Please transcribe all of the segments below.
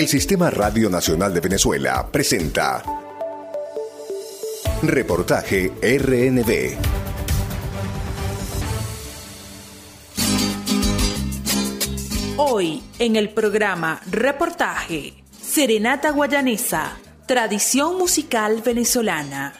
El Sistema Radio Nacional de Venezuela presenta Reportaje RNB. Hoy en el programa Reportaje, Serenata Guayanesa, tradición musical venezolana.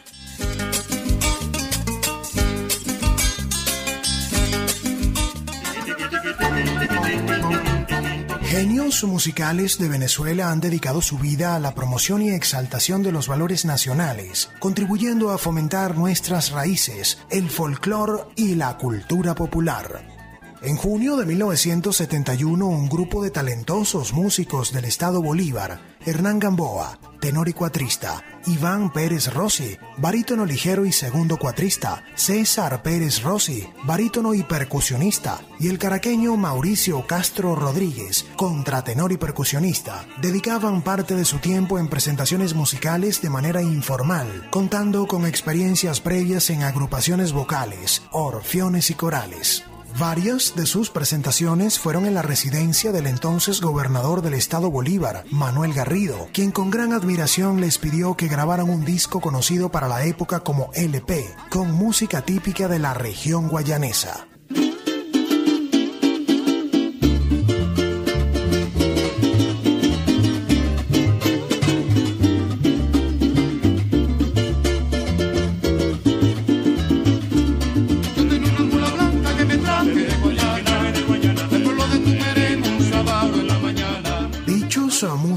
Genios musicales de Venezuela han dedicado su vida a la promoción y exaltación de los valores nacionales, contribuyendo a fomentar nuestras raíces, el folclore y la cultura popular. En junio de 1971, un grupo de talentosos músicos del estado Bolívar, Hernán Gamboa, tenor y cuatrista, Iván Pérez Rossi, barítono ligero y segundo cuatrista, César Pérez Rossi, barítono y percusionista, y el caraqueño Mauricio Castro Rodríguez, contratenor y percusionista, dedicaban parte de su tiempo en presentaciones musicales de manera informal, contando con experiencias previas en agrupaciones vocales, orfiones y corales. Varias de sus presentaciones fueron en la residencia del entonces gobernador del estado Bolívar, Manuel Garrido, quien con gran admiración les pidió que grabaran un disco conocido para la época como LP, con música típica de la región guayanesa.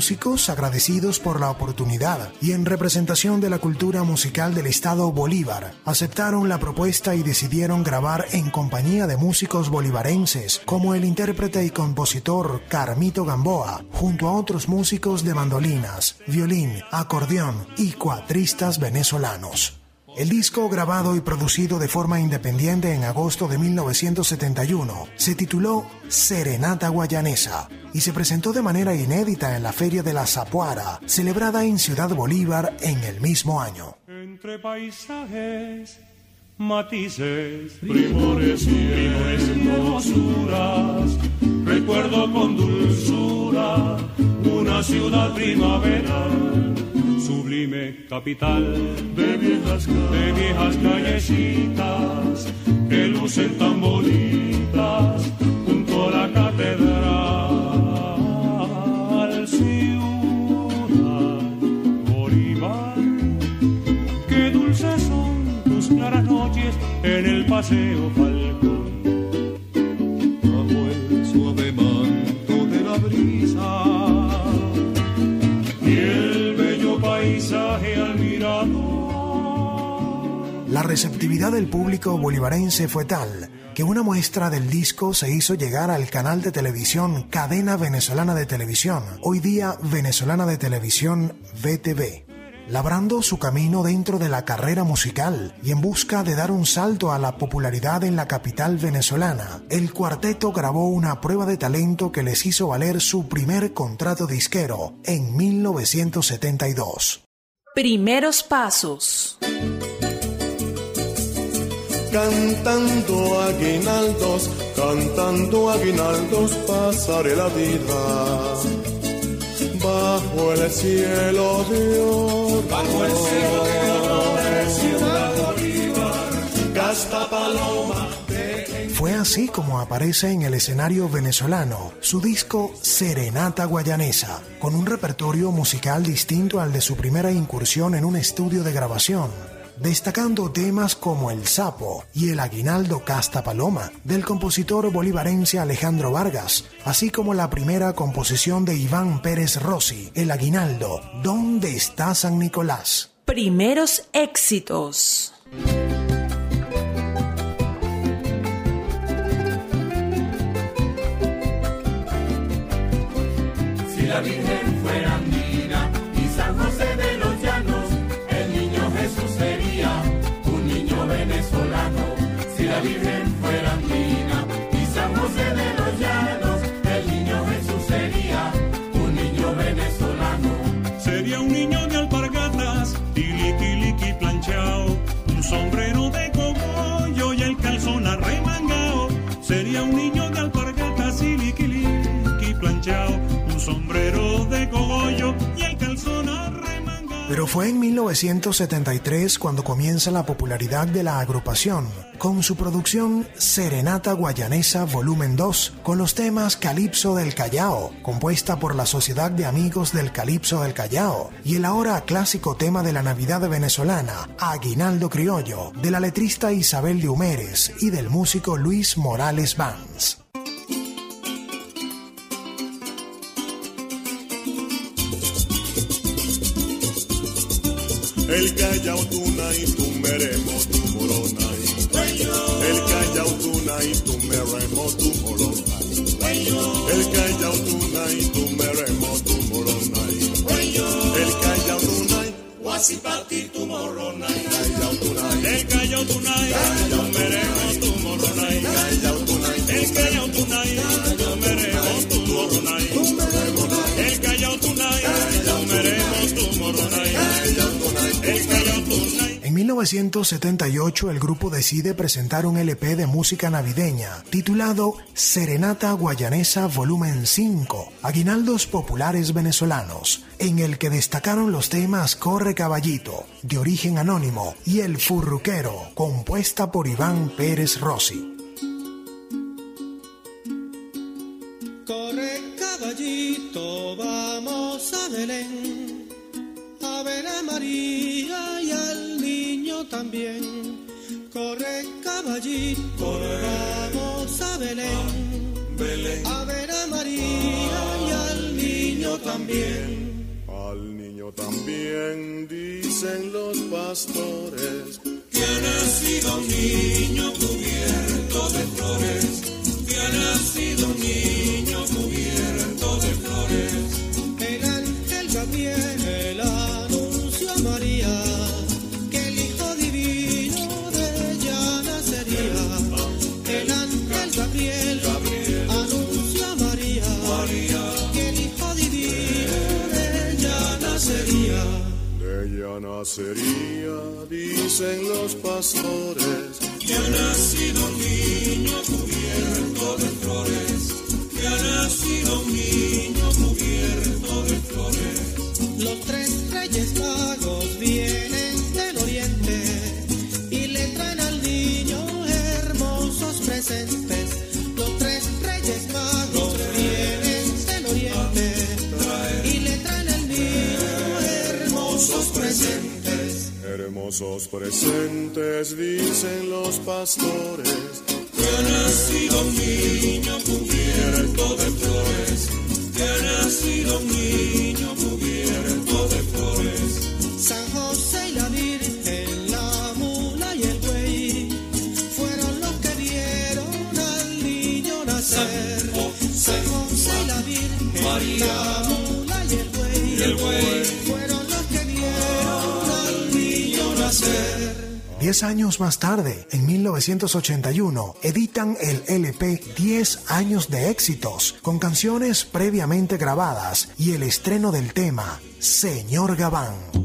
Músicos agradecidos por la oportunidad y en representación de la cultura musical del estado Bolívar, aceptaron la propuesta y decidieron grabar en compañía de músicos bolivarenses como el intérprete y compositor Carmito Gamboa, junto a otros músicos de mandolinas, violín, acordeón y cuatristas venezolanos. El disco, grabado y producido de forma independiente en agosto de 1971, se tituló Serenata Guayanesa y se presentó de manera inédita en la Feria de la Zapuara, celebrada en Ciudad Bolívar en el mismo año. Entre paisajes, matices, primores y hermosuras, recuerdo con dulzura una ciudad primaveral sublime capital de viejas, de callecitas que lucen tan bonitas junto a la catedral. Ciudad Bolívar, qué dulces son tus claras noches en el paseo receptividad del público bolivarense fue tal que una muestra del disco se hizo llegar al canal de televisión Cadena Venezolana de Televisión, hoy día Venezolana de Televisión VTV labrando su camino dentro de la carrera musical y en busca de dar un salto a la popularidad en la capital venezolana, el cuarteto grabó una prueba de talento que les hizo valer su primer contrato disquero en 1972. Primeros pasos. Cantando aguinaldos, cantando aguinaldos, pasaré la vida bajo el cielo de oro. Bajo el cielo de oro de Ciudad Bolívar, Gasta Paloma. Fue así como aparece en el escenario venezolano su disco Serenata Guayanesa, con un repertorio musical distinto al de su primera incursión en un estudio de grabación destacando temas como El Sapo y El Aguinaldo Casta Paloma del compositor bolivarense Alejandro Vargas, así como la primera composición de Iván Pérez Rossi, El Aguinaldo, ¿Dónde está San Nicolás? Primeros éxitos. Si la Virgen sombrero de cogollo y el calzón arremangado. Pero fue en 1973 cuando comienza la popularidad de la agrupación, con su producción Serenata Guayanesa Volumen 2, con los temas Calipso del Callao, compuesta por la Sociedad de Amigos del Calipso del Callao, y el ahora clásico tema de la Navidad venezolana, Aguinaldo Criollo, de la letrista Isabel de Humeres y del músico Luis Morales Vance. El Callao Tunay, tu meremo, tu moronay. El Callao Tunay, tu meremo, tu moronay. El Callao Tunay, tu meremo, tu moronay. El Callao Tunay, Guasipati tu Tunay. El callao yo meremos tu moronay. 1978 el grupo decide presentar un LP de música navideña titulado Serenata Guayanesa Volumen 5, Aguinaldos Populares Venezolanos, en el que destacaron los temas Corre Caballito, de origen anónimo, y El Furruquero, compuesta por Iván Pérez Rossi. Corre caballito, vamos a Belén, a ver María y al también. Corre caballito, vamos a Belén, a ver a María y al niño también. Al niño también dicen los pastores. Que ha nacido un niño cubierto de flores. Que ha nacido un niño cubierto de flores. Nacería, dicen los pastores. Que ha nacido un niño cubierto de flores. Que ha nacido un niño cubierto de flores. Los tres reyes magos vienen del oriente y le traen al niño hermosos presentes. Hermosos presentes, dicen los pastores. Que ha nacido un niño cubierto de flores. Que ha nacido un niño cubierto de flores. San José y la Virgen, la mula y el buey fueron los que vieron al niño nacer. San José y la Virgen, la Diez años más tarde, en 1981, editan el LP 10 años de éxitos, con canciones previamente grabadas y el estreno del tema Señor Gabán.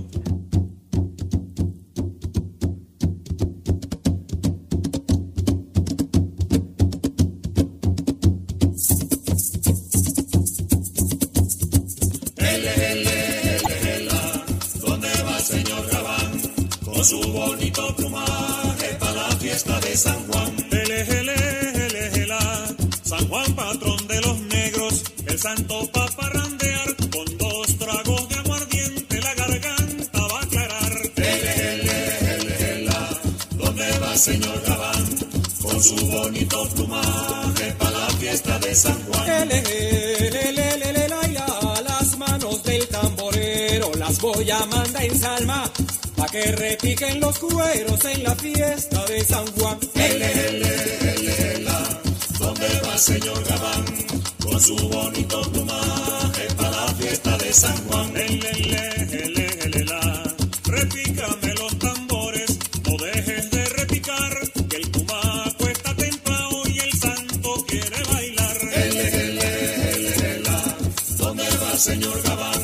San Juan. Ele, ele, ele,ela. San Juan, patrón de los negros, el santo pa' parrandear, con dos tragos de aguardiente la garganta va a aclarar. ¿Dónde va señor Gabán? Con su bonito plumaje para la fiesta de San Juan. Las manos del tamborero las voy a mandar en salma pa' que repiquen los cueros en la fiesta de San Juan. ¿Dónde va señor Gabán? Con su bonito plumaje para la fiesta de San Juan. Ele, ele, ele, ele, la. Repícame los tambores, no dejes de repicar, que el cumaco está templado y el santo quiere bailar. ¿Dónde va señor Gabán?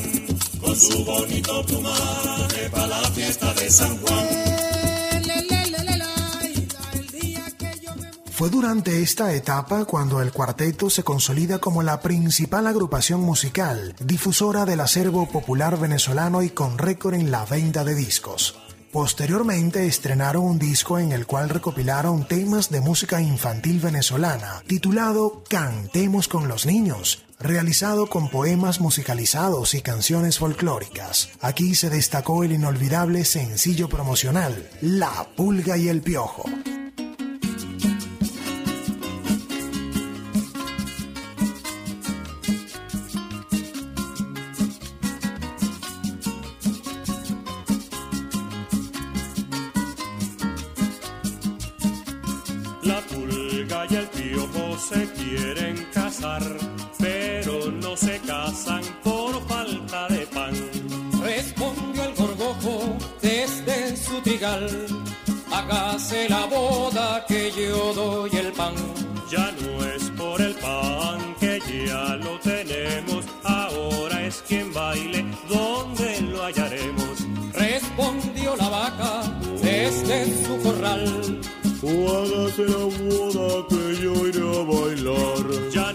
Con su bonito plumaje la Fue durante esta etapa cuando el cuarteto se consolida como la principal agrupación musical, difusora del acervo popular venezolano y con récord en la venta de discos. Posteriormente estrenaron un disco en el cual recopilaron temas de música infantil venezolana, titulado Cantemos con los niños, realizado con poemas musicalizados y canciones folclóricas. Aquí se destacó el inolvidable sencillo promocional, La Pulga y el Piojo. Baile, ¿dónde lo hallaremos? Respondió la vaca desde su corral. O hágase la boda que yo iré a bailar. Ya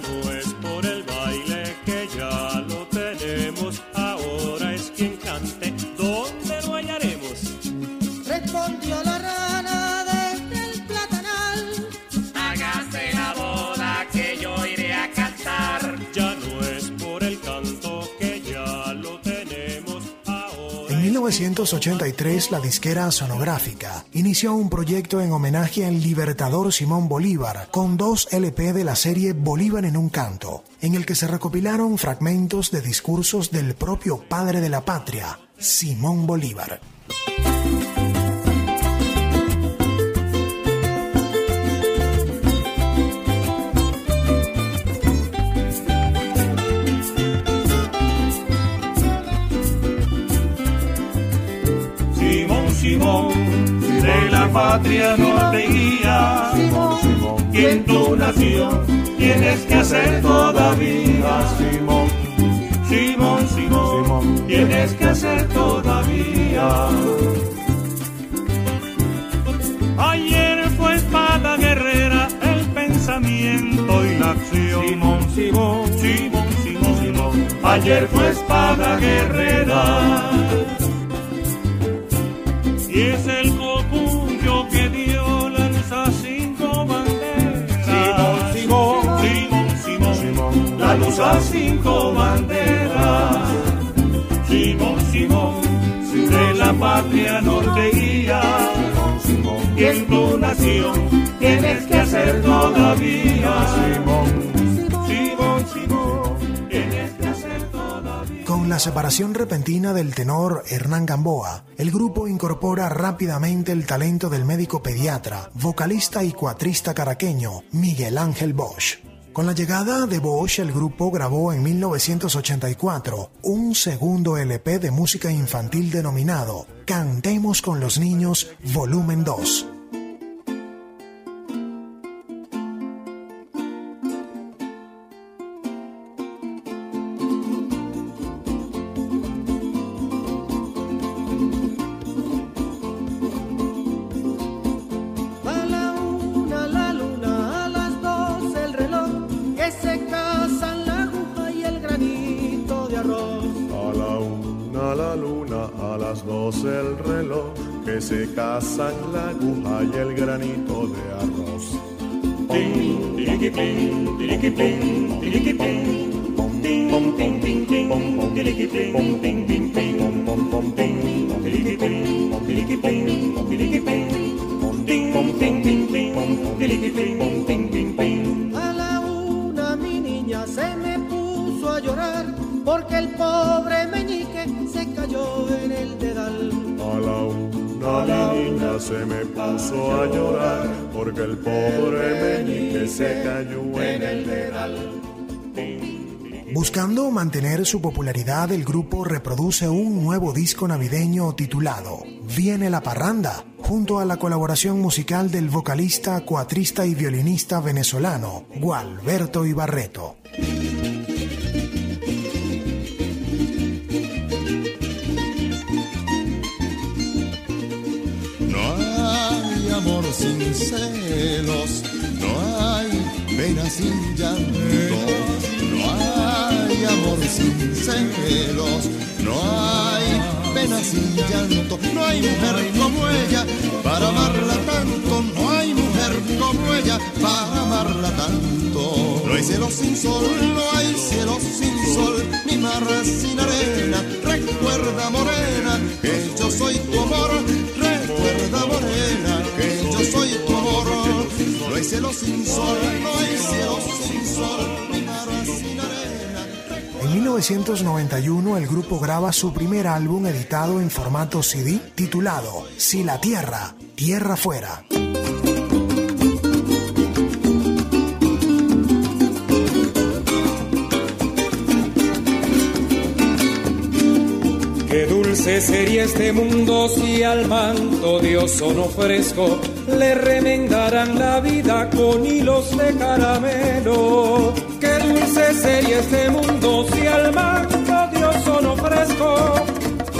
1983, la disquera sonográfica inició un proyecto en homenaje al libertador Simón Bolívar con dos LP de la serie Bolívar en un canto, en el que se recopilaron fragmentos de discursos del propio padre de la patria, Simón Bolívar. Patria no te guía. Y en tu nación tienes que hacer todavía. Simón, Simón, Simón, tienes que hacer todavía. Ayer fue espada guerrera el pensamiento y la acción. Simón, Simón, Simón, Simón, Simón. Ayer fue espada guerrera la luz a cinco banderas. Simón, Simón, de la patria norte guía. Y en tu nación tienes que hacer todavía. Simón, Simón, Simón, tienes que hacer todavía. Con la separación repentina del tenor Hernán Gamboa, el grupo incorpora rápidamente el talento del médico pediatra, vocalista y cuatrista caraqueño Miguel Ángel Bosch. Con la llegada de Bosch, el grupo grabó en 1984 un segundo LP de música infantil denominado Cantemos con los Niños, volumen 2. El reloj, que se casan la aguja y el granito de arroz. Ping, tiriqui, ping, tiriqui, ping, tiriqui, ping. Ping, pong, ping, ping, ping, tiriqui, ping, se me puso a llorar porque el pobre meñique se cayó en el dedal. Buscando mantener su popularidad, el grupo reproduce un nuevo disco navideño titulado Viene la parranda, junto a la colaboración musical del vocalista, cuatrista y violinista venezolano Gualberto Ibarreto. Celos, no pena sin llanto, no hay amor sin celos, no hay pena sin llanto, no hay mujer como ella para amarla tanto, no hay mujer como ella para amarla tanto. No hay cielo sin sol, no hay cielo sin sol, ni mar sin arena. Recuerda morena que yo soy tu amor, recuerda morena En 1991 el grupo graba su primer álbum editado en formato CD titulado Si la Tierra, Tierra Fuera. Dulce sería este mundo si al manto de ozono fresco le remendaran la vida con hilos de caramelo. Qué dulce sería este mundo si al manto de ozono fresco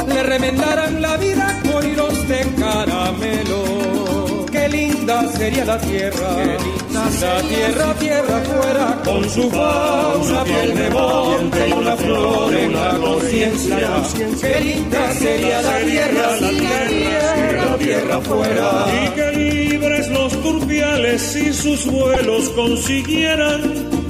le remendaran la vida con hilos de caramelo. Linda sería la tierra, si la tierra, tierra fuera con su fauna, piel de monte y una flor en la conciencia. Qué linda sería la tierra, si la tierra, tierra fuera. Y que libres los turpiales si sus vuelos consiguieran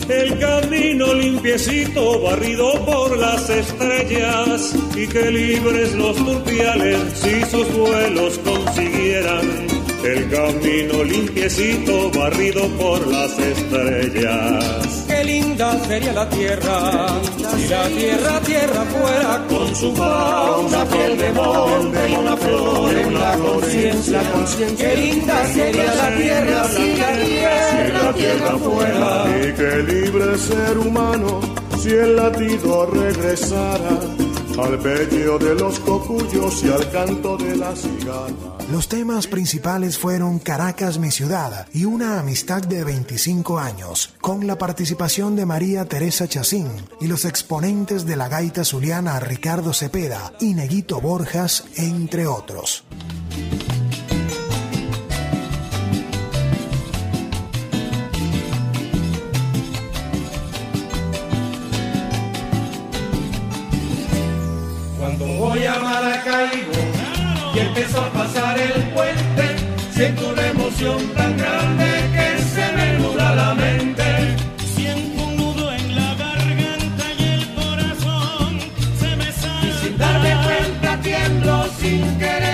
el camino limpiecito barrido por las estrellas. Y que libres los turpiales si sus vuelos consiguieran el camino limpiecito barrido por las estrellas. Qué linda sería la tierra si la tierra, tierra fuera con su fauna, piel de monte y una flor en la conciencia. Qué linda sería la tierra si la tierra, tierra fuera. Y que libre ser humano si el latido regresara al bello de los cocuyos y al canto de la cigala. Los temas principales fueron Caracas, mi ciudad y una amistad de 25 años, con la participación de María Teresa Chacín y los exponentes de la gaita zuliana Ricardo Cepeda y Neguito Borjas, entre otros. Emoción tan grande que se me nubla la mente. Siento un nudo en la garganta y el corazón se me sale. Sin darme cuenta tiemblo, sin querer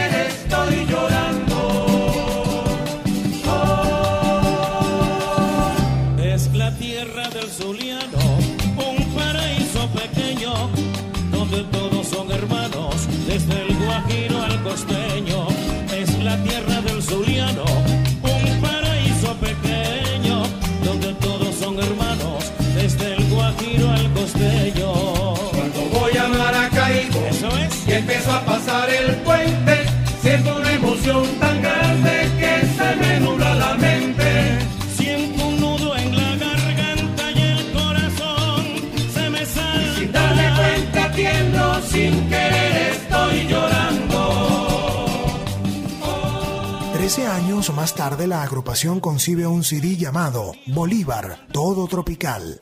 años más tarde la agrupación concibe un CD llamado Bolívar, Todo Tropical.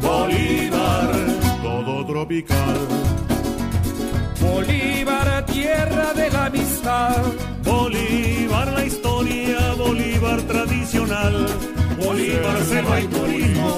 Bolívar, todo tropical. Bolívar, tierra de la amistad. Bolívar la historia, Bolívar tradicional, Bolívar selva y turismo,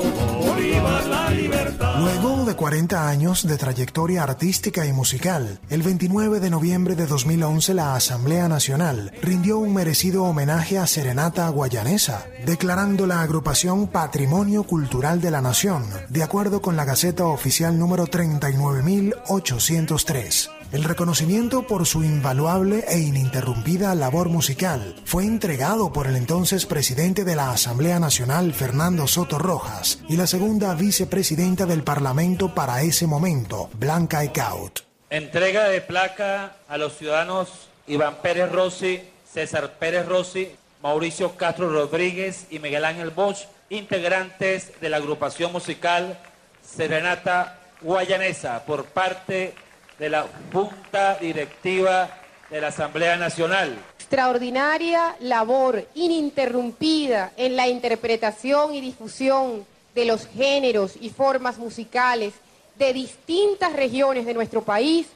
Luego de 40 años de trayectoria artística y musical, el 29 de noviembre de 2011 la Asamblea Nacional rindió un merecido homenaje a Serenata Guayanesa, declarando la agrupación Patrimonio Cultural de la Nación, de acuerdo con la Gaceta Oficial número 39803. El reconocimiento por su invaluable e ininterrumpida labor musical fue entregado por el entonces presidente de la Asamblea Nacional, Fernando Soto Rojas, y la segunda vicepresidenta del Parlamento para ese momento, Blanca Ecaut. Entrega de placa a los ciudadanos Iván Pérez Rossi, César Pérez Rossi, Mauricio Castro Rodríguez y Miguel Ángel Bosch, integrantes de la agrupación musical Serenata Guayanesa, por parte de la Junta Directiva de la Asamblea Nacional. Extraordinaria labor ininterrumpida en la interpretación y difusión de los géneros y formas musicales de distintas regiones de nuestro país,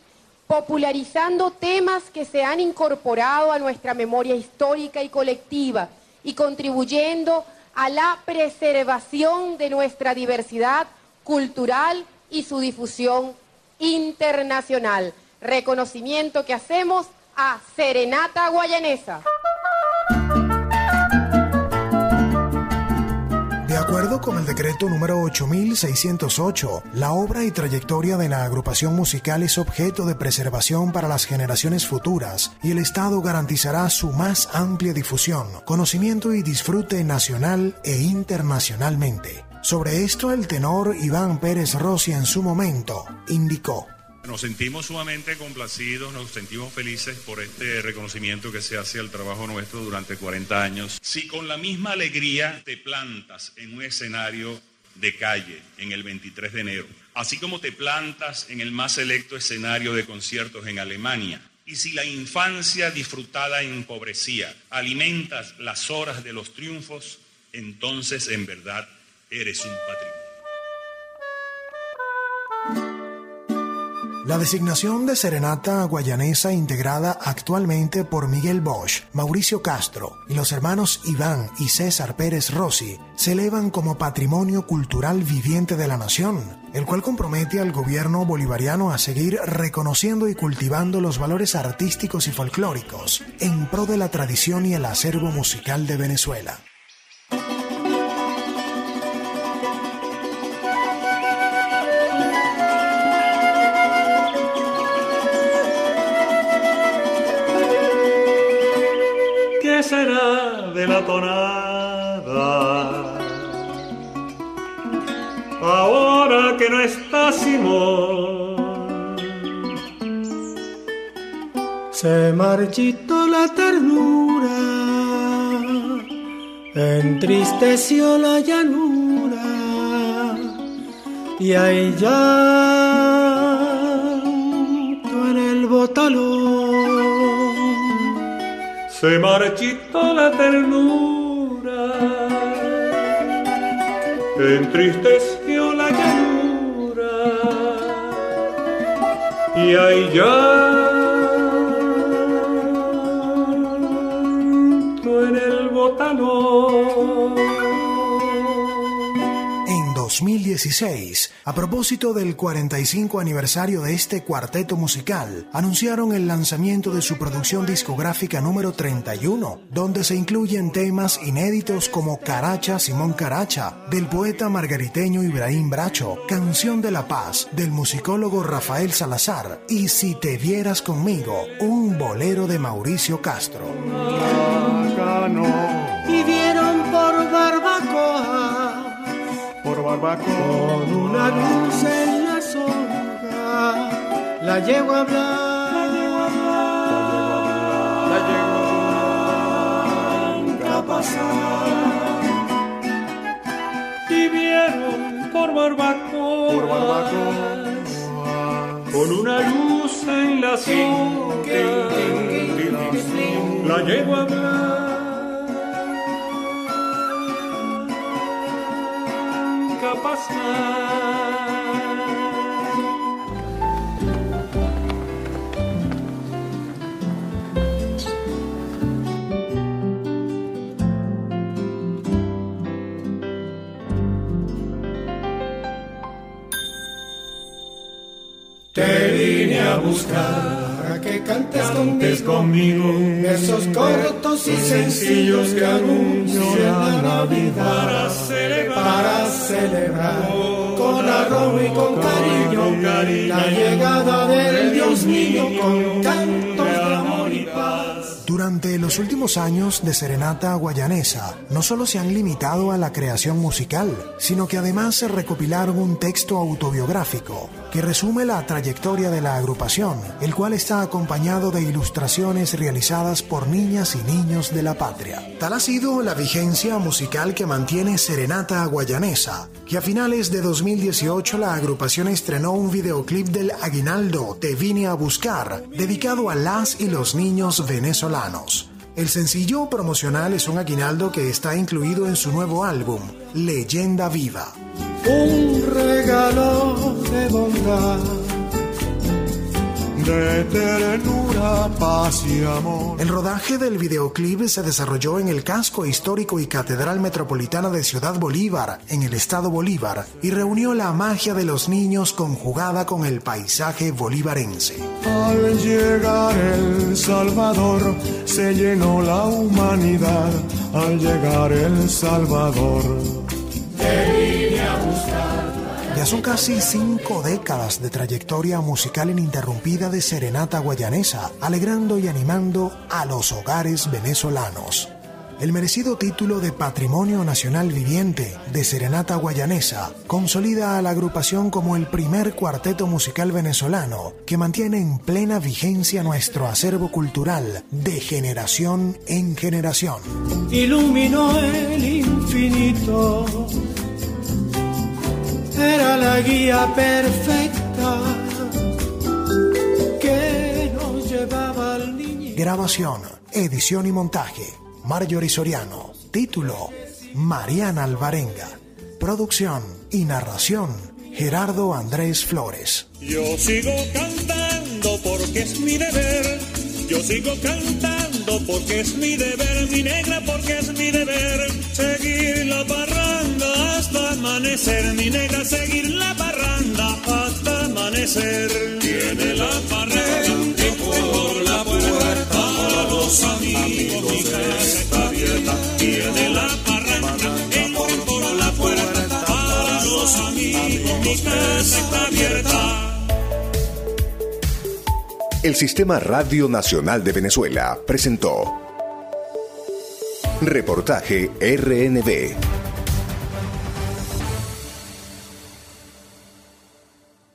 popularizando temas que se han incorporado a nuestra memoria histórica y colectiva y contribuyendo a la preservación de nuestra diversidad cultural y su difusión internacional. Reconocimiento que hacemos a Serenata Guayanesa. Con el decreto número 8608, la obra y trayectoria de la agrupación musical es objeto de preservación para las generaciones futuras y el Estado garantizará su más amplia difusión, conocimiento y disfrute nacional e internacionalmente. Sobre esto el tenor Iván Pérez Rossi en su momento indicó. Nos sentimos sumamente complacidos, nos sentimos felices por este reconocimiento que se hace al trabajo nuestro durante 40 años. Si con la misma alegría te plantas en un escenario de calle en el 23 de enero, así como te plantas en el más selecto escenario de conciertos en Alemania, y si la infancia disfrutada empobrecía, alimentas las horas de los triunfos, entonces en verdad eres un patrimonio. La designación de Serenata Guayanesa integrada actualmente por Miguel Bosch, Mauricio Castro y los hermanos Iván y César Pérez Rossi se elevan como patrimonio cultural viviente de la nación, el cual compromete al gobierno bolivariano a seguir reconociendo y cultivando los valores artísticos y folclóricos en pro de la tradición y el acervo musical de Venezuela. Ahora que no está Simón, Se marchitó la ternura, entristeció la llanura y hay llanto en el botalón. se marchitó la ternura, entristeció y hay llanto 2016, a propósito del 45 aniversario de este cuarteto musical, anunciaron el lanzamiento de su producción discográfica número 31, donde se incluyen temas inéditos como Caracha Simón Caracha, del poeta margariteño Ibrahim Bracho, Canción de la Paz, del musicólogo Rafael Salazar, y Si te vieras conmigo, un bolero de Mauricio Castro. Con una luz en la soga la yegua blanca pasar y vieron por barbacoa, Por barbacoa. con una luz en la soga la yegua blanca buscar para que cantes, Cantes conmigo. conmigo. Versos cortos y sencillos que anuncian la Navidad para celebrar, para celebrar. Con arrojo y con cariño. la llegada del Dios mío. Con cantos Durante los últimos años de Serenata Guayanesa, no solo se han limitado a la creación musical, sino que además se recopilaron un texto autobiográfico, que resume la trayectoria de la agrupación, el cual está acompañado de ilustraciones realizadas por niñas y niños de la patria. Tal ha sido la vigencia musical que mantiene Serenata Guayanesa, que a finales de 2018 la agrupación estrenó un videoclip del Aguinaldo Te vine a buscar, dedicado a las y los niños venezolanos. El sencillo promocional es un aguinaldo que está incluido en su nuevo álbum, Leyenda Viva. Un regalo de bondad, de ternura, paz y amor. El rodaje del videoclip se desarrolló en el casco histórico y catedral metropolitana de Ciudad Bolívar, en el estado Bolívar, y reunió la magia de los niños conjugada con el paisaje bolivarense. Al llegar Salvador, se llenó la humanidad. Al llegar El Salvador, Ya son casi cinco décadas de trayectoria musical ininterrumpida de Serenata Guayanesa, alegrando y animando a los hogares venezolanos. El merecido título de Patrimonio Nacional Viviente de Serenata Guayanesa consolida a la agrupación como el primer cuarteto musical venezolano que mantiene en plena vigencia nuestro acervo cultural de generación en generación. iluminó el infinito. Era la guía perfecta que nos llevaba al niño. Grabación, edición y montaje, Marjorie Soriano. Título, Mariana Alvarenga. Producción y narración, Gerardo Andrés Flores. Yo sigo cantando porque es mi deber. Yo sigo cantando porque es mi deber, mi negra porque es mi deber. Seguir la parranda hasta amanecer, mi negra seguir la parranda hasta amanecer. Tiene la parranda los amigos, mi casa está abierta. Tiene la parranda que por la puerta para los amigos, mi casa está abierta. El Sistema Radio Nacional de Venezuela presentó Reportaje RNB.